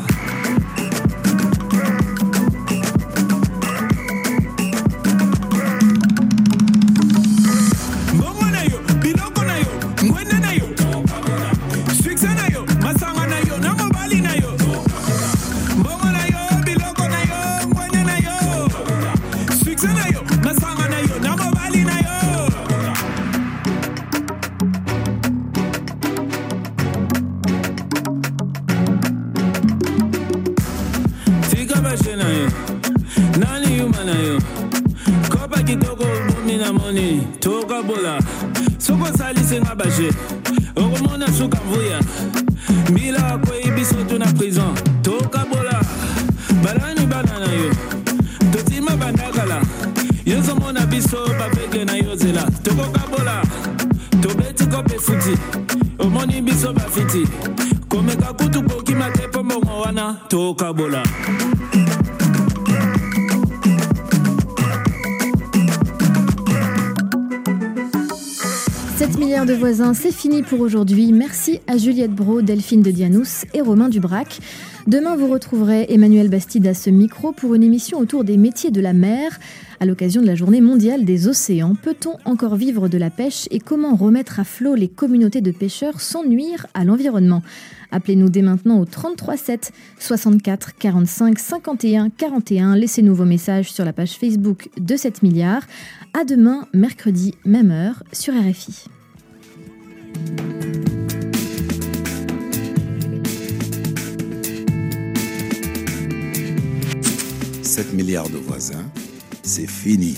tokabola soko osalisi nga baje okomona suka mvuya mbila akwei biso tuna prison. Tokabola balani bana na yo. Totima bandakala yozomona biso bavege na yo zela. Tokokabola tobeti kope futi. Omoni biso bafiti. Komeka kutu kokima te mpo mbongo wana. Tokabola de c'est fini pour aujourd'hui. Merci à Juliette Bro, Delphine de Dianous et Romain Dubrac. Demain, vous retrouverez Emmanuel Bastide à ce micro pour une émission autour des métiers de la mer. À l'occasion de la journée mondiale des océans, peut-on encore vivre de la pêche et comment remettre à flot les communautés de pêcheurs sans nuire à l'environnement? Appelez-nous dès maintenant au 33 7 64 45 51 41. Laissez-nous vos messages sur la page Facebook de 7 milliards. À demain, mercredi, même heure, sur RFI. 7 milliards de voisins, c'est fini.